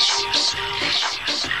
yourself.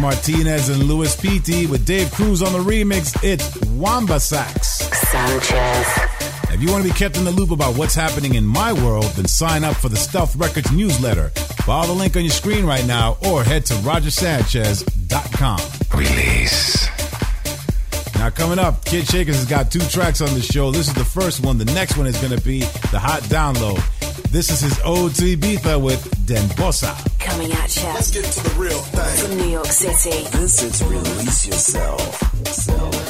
Martinez and Luis Pitti with Dave Cruz on the remix. It's Wamba Sax. Sanchez. If you want to be kept in the loop about what's happening in my world, then sign up for the Stealth Records newsletter. Follow the link on your screen right now or head to rogersanchez.com. Release. Now, coming up, Kid Shakers has got two tracks on the show. This is the first one. The next one is going to be the hot download. This is his ode to Ibiza with Den Bossa. Coming at you. Let's get to the real thing. From New York City. This is Release Yourself. Yourself.